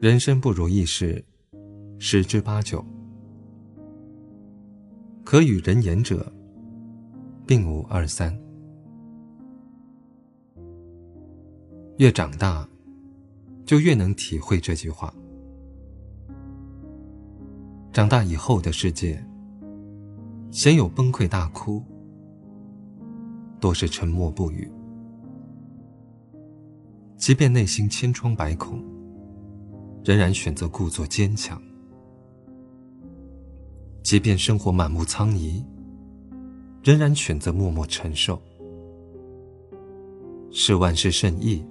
人生不如意事十之八九，可与人言者，并无二三。越长大，就越能体会这句话。长大以后的世界，鲜有崩溃大哭，多是沉默不语。即便内心千疮百孔，仍然选择故作坚强；即便生活满目苍夷，仍然选择默默承受。是万事胜意，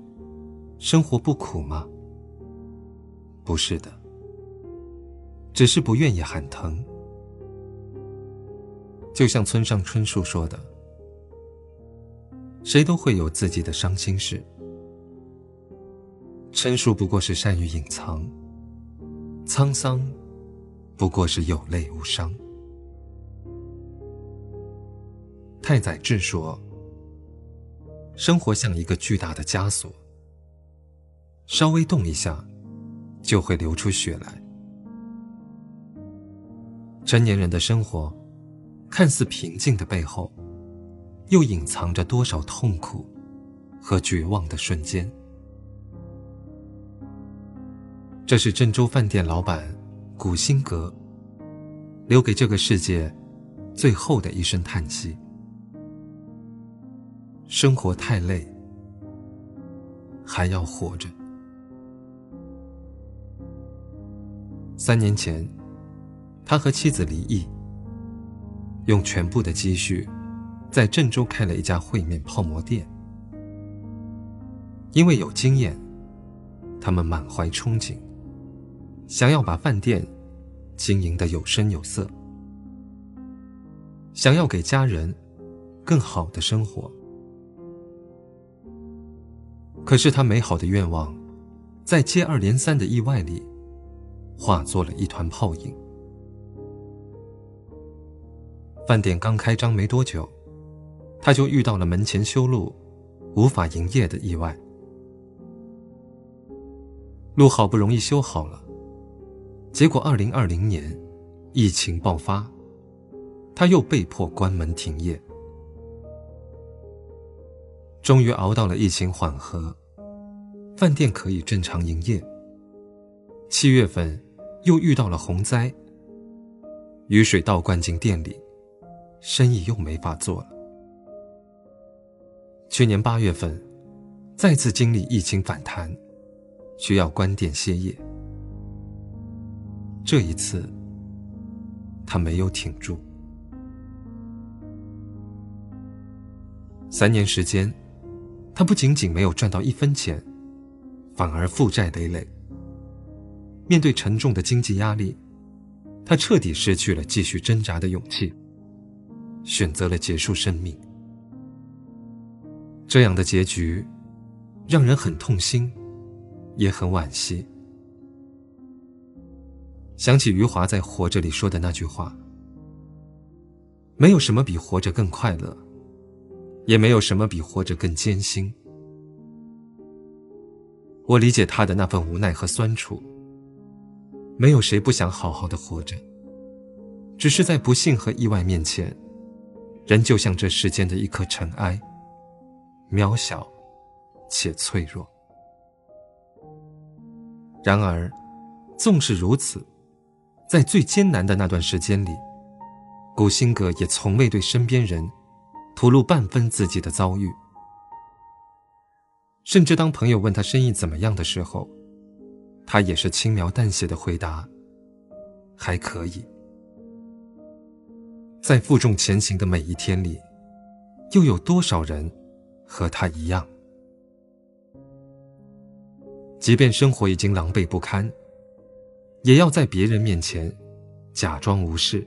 生活不苦吗？不是的，只是不愿意喊疼。就像村上春树说的：“谁都会有自己的伤心事。”陈述不过是善于隐藏，沧桑不过是有泪无伤。太宰治说：“生活像一个巨大的枷锁，稍微动一下，就会流出血来。”成年人的生活，看似平静的背后，又隐藏着多少痛苦和绝望的瞬间。这是郑州饭店老板古新阁留给这个世界最后的一声叹息。生活太累，还要活着。三年前，他和妻子离异，用全部的积蓄，在郑州开了一家烩面泡馍店。因为有经验，他们满怀憧憬。想要把饭店经营的有声有色，想要给家人更好的生活，可是他美好的愿望，在接二连三的意外里，化作了一团泡影。饭店刚开张没多久，他就遇到了门前修路，无法营业的意外。路好不容易修好了。结果，二零二零年疫情爆发，他又被迫关门停业。终于熬到了疫情缓和，饭店可以正常营业。七月份又遇到了洪灾，雨水倒灌进店里，生意又没法做了。去年八月份，再次经历疫情反弹，需要关店歇业。这一次，他没有挺住。三年时间，他不仅仅没有赚到一分钱，反而负债累累。面对沉重的经济压力，他彻底失去了继续挣扎的勇气，选择了结束生命。这样的结局，让人很痛心，也很惋惜。想起余华在《活着》里说的那句话：“没有什么比活着更快乐，也没有什么比活着更艰辛。”我理解他的那份无奈和酸楚。没有谁不想好好的活着，只是在不幸和意外面前，人就像这世间的一颗尘埃，渺小且脆弱。然而，纵是如此。在最艰难的那段时间里，古辛格也从未对身边人吐露半分自己的遭遇。甚至当朋友问他生意怎么样的时候，他也是轻描淡写的回答：“还可以。”在负重前行的每一天里，又有多少人和他一样？即便生活已经狼狈不堪。也要在别人面前假装无视，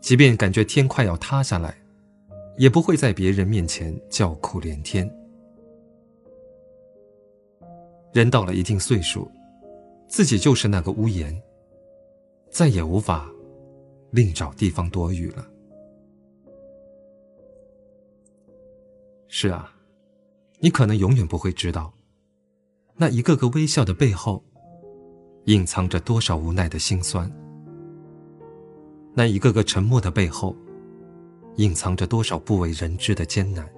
即便感觉天快要塌下来，也不会在别人面前叫苦连天。人到了一定岁数，自己就是那个屋檐，再也无法另找地方躲雨了。是啊，你可能永远不会知道，那一个个微笑的背后。隐藏着多少无奈的心酸？那一个个沉默的背后，隐藏着多少不为人知的艰难？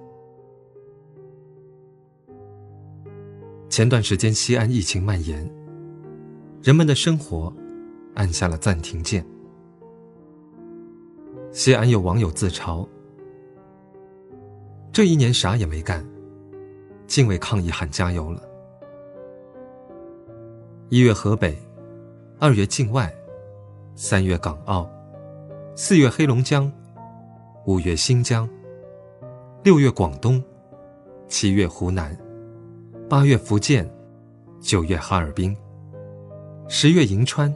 前段时间西安疫情蔓延，人们的生活按下了暂停键。西安有网友自嘲：“这一年啥也没干，竟为抗疫喊加油了。”一月河北，二月境外，三月港澳，四月黑龙江，五月新疆，六月广东，七月湖南。八月福建，九月哈尔滨，十月银川，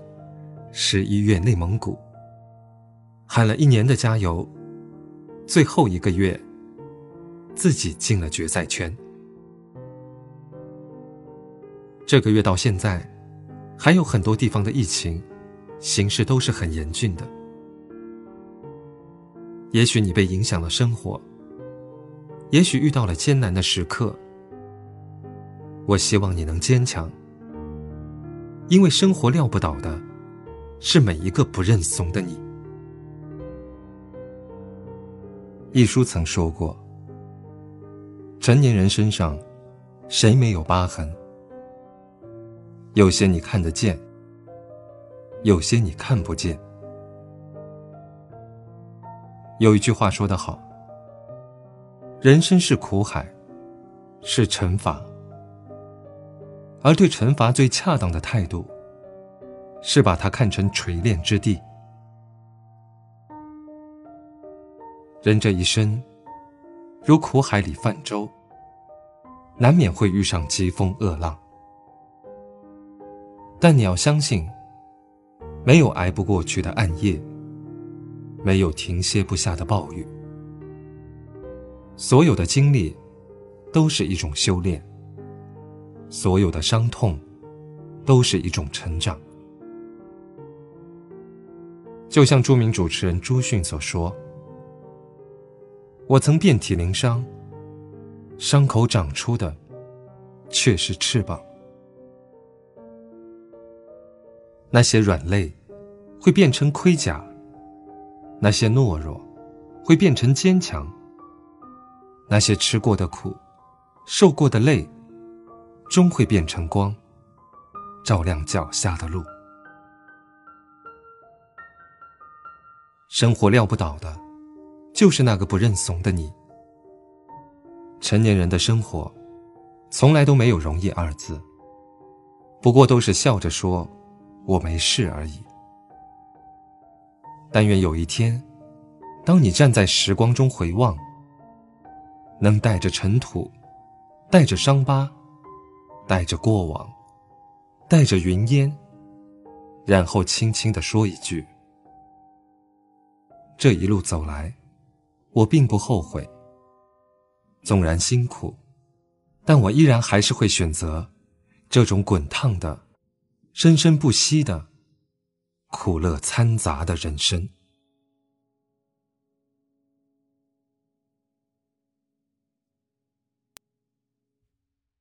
十一月内蒙古。喊了一年的加油，最后一个月，自己进了决赛圈。这个月到现在，还有很多地方的疫情形势都是很严峻的。也许你被影响了生活，也许遇到了艰难的时刻。我希望你能坚强，因为生活撂不倒的，是每一个不认怂的你。一书曾说过：“成年人身上，谁没有疤痕？有些你看得见，有些你看不见。”有一句话说得好：“人生是苦海，是惩罚。”而对惩罚最恰当的态度，是把它看成锤炼之地。人这一生，如苦海里泛舟，难免会遇上疾风恶浪。但你要相信，没有挨不过去的暗夜，没有停歇不下的暴雨，所有的经历，都是一种修炼。所有的伤痛，都是一种成长。就像著名主持人朱迅所说：“我曾遍体鳞伤，伤口长出的却是翅膀。那些软肋会变成盔甲，那些懦弱会变成坚强，那些吃过的苦，受过的累。”终会变成光，照亮脚下的路。生活撂不倒的，就是那个不认怂的你。成年人的生活，从来都没有容易二字，不过都是笑着说“我没事”而已。但愿有一天，当你站在时光中回望，能带着尘土，带着伤疤。带着过往，带着云烟，然后轻轻的说一句：“这一路走来，我并不后悔。纵然辛苦，但我依然还是会选择这种滚烫的、生生不息的、苦乐掺杂的人生。”